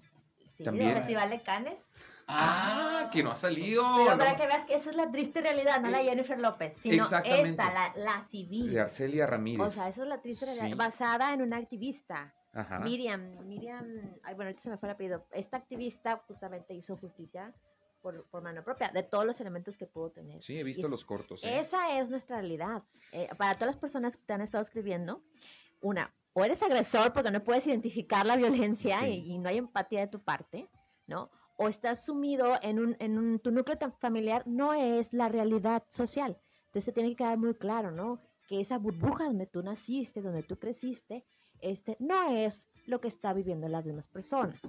Sí, También. del Festival de Cannes. Ah, que no ha salido. Pero no para que veas que esa es la triste realidad, no la de Jennifer López, sino esta, la, la civil. De Arcelia Ramírez. O sea, esa es la triste realidad, Sí. basada en una activista. Ajá. Miriam, Miriam, ay, bueno, ahorita se me fue el apellido. Esta activista justamente hizo justicia por, por mano propia, de todos los elementos que pudo tener. Sí, he visto Y los cortos. ¿eh? Esa es nuestra realidad. Eh, para todas las personas que te han estado escribiendo, una, o eres agresor porque no puedes identificar la violencia Sí. y, y no hay empatía de tu parte, ¿no? O estás sumido en un, en un, tu núcleo familiar no es la realidad social. Entonces te tiene que quedar muy claro, ¿no? Que esa burbuja donde tú naciste, donde tú creciste, este, no es lo que está viviendo las demás personas.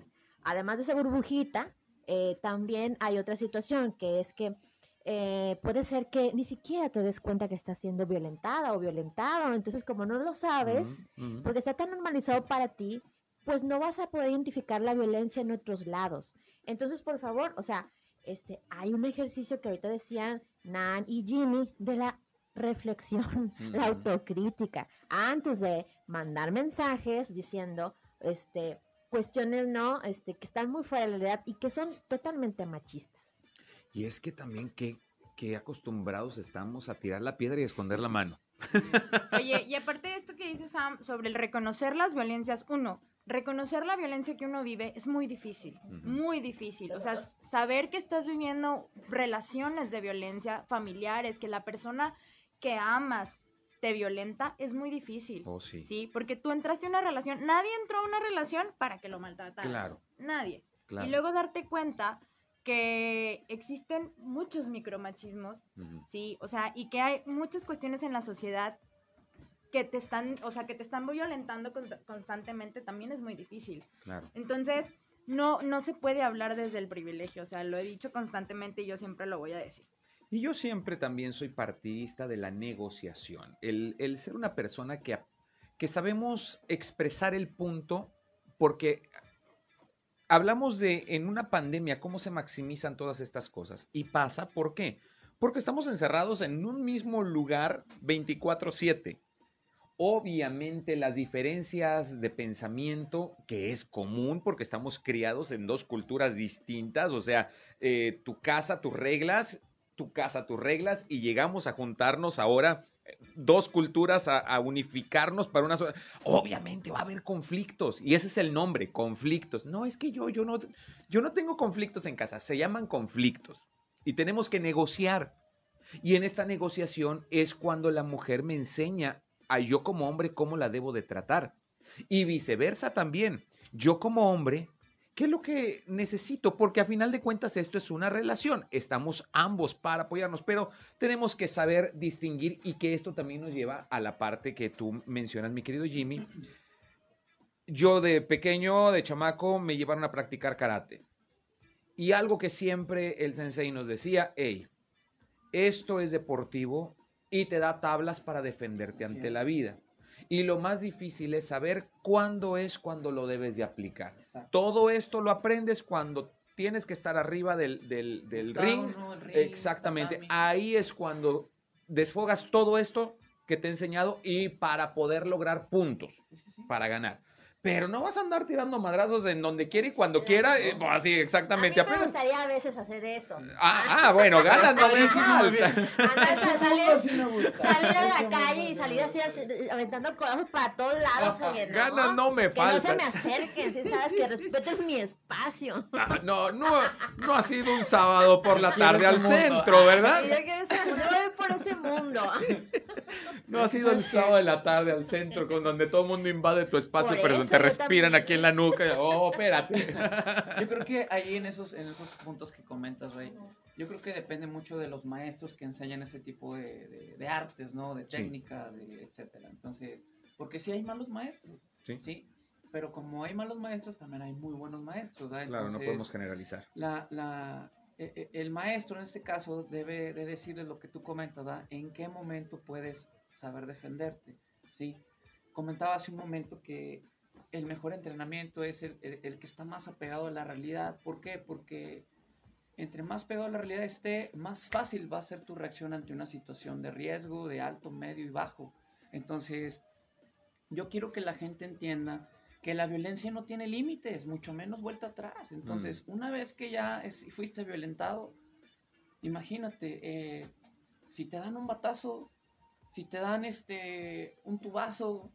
Además de esa burbujita, eh, también hay otra situación que es que eh, puede ser que ni siquiera te des cuenta que estás siendo violentada o violentado. Entonces, como no lo sabes, Ujú, ujú. porque está tan normalizado para ti, pues no vas a poder identificar la violencia en otros lados. Entonces, por favor, o sea, este, hay un ejercicio que ahorita decían Nan y Jimmy de la reflexión, la Ujú. autocrítica, antes de mandar mensajes diciendo, este, cuestiones, ¿no? Este, que están muy fuera de la realidad y que son totalmente machistas. Y es que también que, que acostumbrados estamos a tirar la piedra y esconder la mano. Oye, y aparte de esto que dice Sam sobre el reconocer las violencias, uno, reconocer la violencia que uno vive es muy difícil, muy difícil. O sea, saber que estás viviendo relaciones de violencia familiares, que la persona que amas te violenta, es muy difícil. Oh, sí. Sí, porque tú entraste a una relación, nadie entró a una relación para que lo maltratara. Claro, Nadie. claro. Y luego darte cuenta que existen muchos micromachismos Ujú. Sí, o sea, y que hay muchas cuestiones en la sociedad que te están, o sea, que te están violentando con- constantemente, también es muy difícil. Claro. Entonces, no, no se puede hablar desde el privilegio, o sea, lo he dicho constantemente y yo siempre lo voy a decir. Y yo siempre también soy partidista de la negociación, el, el ser una persona que, que sabemos expresar el punto, porque hablamos de en una pandemia cómo se maximizan todas estas cosas. Y pasa, ¿por qué? Porque estamos encerrados en un mismo lugar 24/7. Obviamente las diferencias de pensamiento, que es común porque estamos criados en dos culturas distintas, o sea, eh, tu casa, tus reglas, tu casa, tus reglas, y llegamos a juntarnos ahora eh, dos culturas a, unificarnos para una sola. Obviamente va a haber conflictos, y ese es el nombre, conflictos. No, es que yo, yo no, yo no tengo conflictos en casa, se llaman conflictos, y tenemos que negociar. Y en esta negociación es cuando la mujer me enseña a yo como hombre cómo la debo de tratar. Y viceversa también. Yo como hombre, ¿qué es lo que necesito? Porque a final de cuentas esto es una relación. Estamos ambos para apoyarnos, pero tenemos que saber distinguir y que esto también nos lleva a la parte que tú mencionas, mi querido Jimmy. Yo de pequeño, de chamaco, me llevaron a practicar karate. Y algo que siempre el sensei nos decía, hey, esto es deportivo y te da tablas para defenderte Así ante es. la vida. Y lo más difícil es saber cuándo es cuando lo debes de aplicar. Exacto. Todo esto lo aprendes cuando tienes que estar arriba del, del- del ring. Exactamente. Ahí es cuando desfogas todo esto que te he enseñado y para poder lograr puntos, Sí, sí, sí. para ganar. Pero no vas a andar tirando madrazos en donde quiera y cuando quiera. eh, pues, así, exactamente. A mí me Apenas- gustaría a veces hacer eso. Ah, ah, bueno, ganas no me Ese salir, a la calle y salir así, aventando codazos para todos lados, oye, no. Ganas no me que no se faltan. me acerquen, si sabes que respeten mi espacio. Ah, no, no, no ha sido un sábado por la tarde al mundo. centro, ¿verdad? Yo quiero voy por ese mundo. No ha sido el sábado de la tarde al centro, con donde todo el mundo invade tu espacio, Por te respiran aquí en la nuca. Oh, espérate. Yo creo que ahí en esos, en esos puntos que comentas, Rey, yo creo que depende mucho de los maestros que enseñan este tipo de, de- de artes, ¿no? De Sí. técnica, de etcétera. Entonces, porque sí hay malos maestros, Sí. ¿sí? Pero como hay malos maestros, también hay muy buenos maestros, ¿verdad? Claro, no Entonces, podemos generalizar. la, la, e- e- el maestro en este caso debe de decirles lo que tú comentas, ¿verdad? En qué momento puedes saber defenderte, ¿sí? Comentaba hace un momento que el mejor entrenamiento es el, el- el que está más apegado a la realidad. ¿Por qué? Porque entre más pegado a la realidad esté, más fácil va a ser tu reacción ante una situación de riesgo, de alto, medio y bajo. Entonces, yo quiero que la gente entienda que la violencia no tiene límites, mucho menos vuelta atrás. Entonces, una vez que ya es- fuiste violentado, imagínate, eh, si te dan un batazo, si te dan este un tubazo,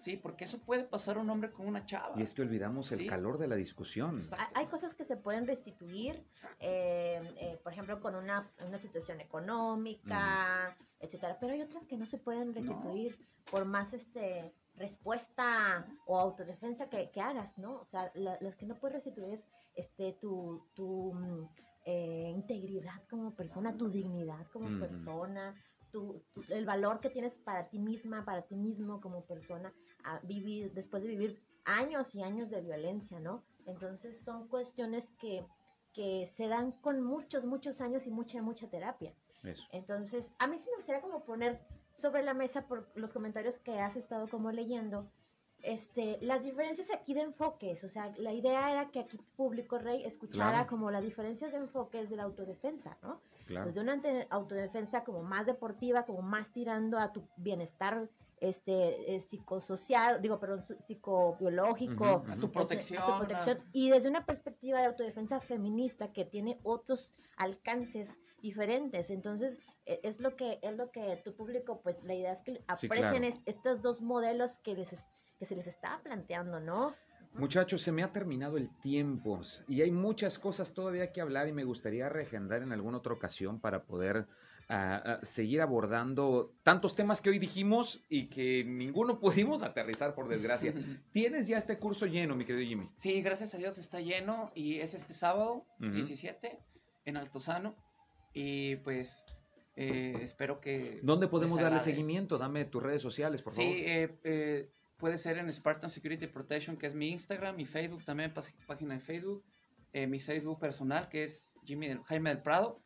sí, porque eso puede pasar a un hombre con una chava. Y es que olvidamos el Sí. calor de la discusión. Exacto. Hay- cosas que se pueden restituir, eh, eh, por ejemplo, con una, una situación económica, etcétera, pero hay otras que no se pueden restituir por más este respuesta o autodefensa que, que hagas, ¿no? O sea, la- las que no puedes restituir es este tu, tu mm, eh, integridad como persona, tu dignidad como persona, tu, tu- el valor que tienes para ti misma, para ti mismo como persona, a vivir, después de vivir años y años de violencia, ¿no? Entonces son cuestiones que, que se dan con muchos, muchos años y mucha, mucha terapia. Eso. Entonces, a mí sí me gustaría como poner sobre la mesa por los comentarios que has estado como leyendo, este, las diferencias aquí de enfoques, o sea, la idea era que aquí público rey escuchara Claro. como las diferencias de enfoques de la autodefensa, ¿no? Claro. Pues de una autodefensa como más deportiva, como más tirando a tu bienestar este eh, psicosocial, digo, perdón, psicobiológico, A ujú. tu a protección. tu protección, a- y desde una perspectiva de autodefensa feminista que tiene otros alcances diferentes. Entonces, e- es lo que es lo que tu público pues la idea es que Sí, aprecien claro. es- estos dos modelos que les es- que se les está planteando, ¿no? Muchachos, se me ha terminado el tiempo y hay muchas cosas todavía que hablar y me gustaría reagendar en alguna otra ocasión para poder ah, seguir abordando tantos temas que hoy dijimos y que ninguno pudimos aterrizar por desgracia. Tienes ya este curso lleno, mi querido Jimmy. Sí, gracias a Dios está lleno y es este sábado Ujú. 17 en Altozano y pues eh, espero que... ¿Dónde podemos darle seguimiento? Dame tus redes sociales, por Sí, favor. eh, eh, puede ser en Spartan Security Protection, que es mi Instagram, mi Facebook también, página de Facebook, eh, mi Facebook personal, que es Jimmy del- Jaime del Prado,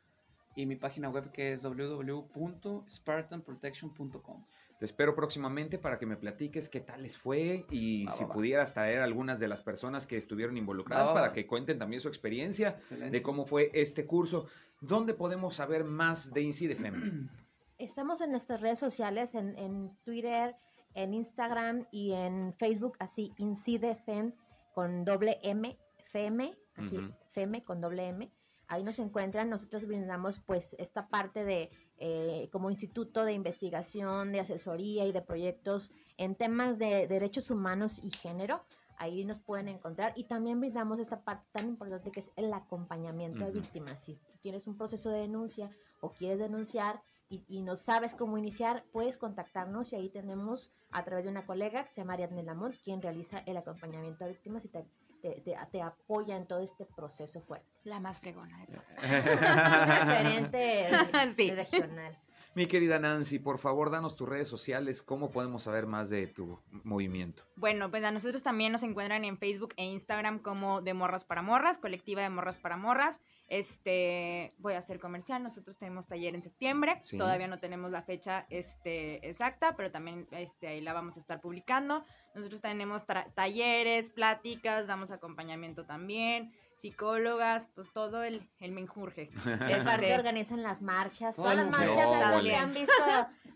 y mi página web, que es www.spartanprotection.com. Te espero próximamente para que me platiques qué tal les fue y Va, si va, va. pudieras traer algunas de las personas que estuvieron involucradas para va. que cuenten también su experiencia Excelente. de cómo fue este curso. ¿Dónde podemos saber más de Incidefem? Estamos en nuestras redes sociales, en, en Twitter, en Instagram y en Facebook, así, IncideFem con doble M, FEM, así, Ujú. FEM con doble M. Ahí nos encuentran, nosotros brindamos pues esta parte de eh, como instituto de investigación, de asesoría y de proyectos en temas de derechos humanos y género. Ahí nos pueden encontrar y también brindamos esta parte tan importante que es el acompañamiento de Ujú. víctimas. Si tienes un proceso de denuncia o quieres denunciar y, y no sabes cómo iniciar, puedes contactarnos y ahí tenemos a través de una colega que se llama Ariadne Lamont, quien realiza el acompañamiento a víctimas y te, te- te- te apoya en todo este proceso fuerte. La más fregona de todas. Referente Sí. regional. Mi querida Nancy, por favor, danos tus redes sociales, cómo podemos saber más de tu movimiento. Bueno, pues a nosotros también nos encuentran en Facebook e Instagram como de Morras para Morras, colectiva de Morras para Morras. Este, voy a hacer comercial, nosotros tenemos taller en septiembre, Sí. todavía no tenemos la fecha este, exacta, pero también este, ahí la vamos a estar publicando. Nosotros tenemos talleres, pláticas, damos acompañamiento también, psicólogas, pues todo el, el menjurje. Aparte Este, organizan las marchas, todas las marchas mujer. las que han visto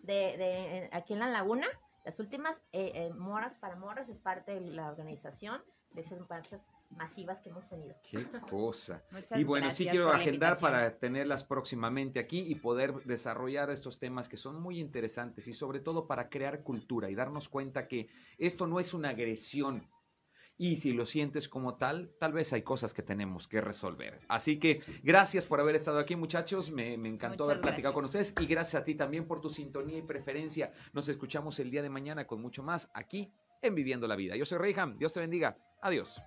de, de- aquí en la laguna, las últimas, eh, eh, Moras para Moras es parte de la organización de esas marchas masivas que hemos tenido. Qué cosa. muchas Y bueno, sí gracias quiero agendar para tenerlas próximamente aquí y poder desarrollar estos temas que son muy interesantes y sobre todo para crear cultura y darnos cuenta que esto no es una agresión. Y si lo sientes como tal, tal vez hay cosas que tenemos que resolver. Así que gracias por haber estado aquí, muchachos. Me, me encantó Muchas haber platicado con ustedes y gracias a ti también por tu sintonía y preferencia. Nos escuchamos el día de mañana con mucho más aquí en Viviendo la Vida. Yo soy Reyham. Dios te bendiga. Adiós.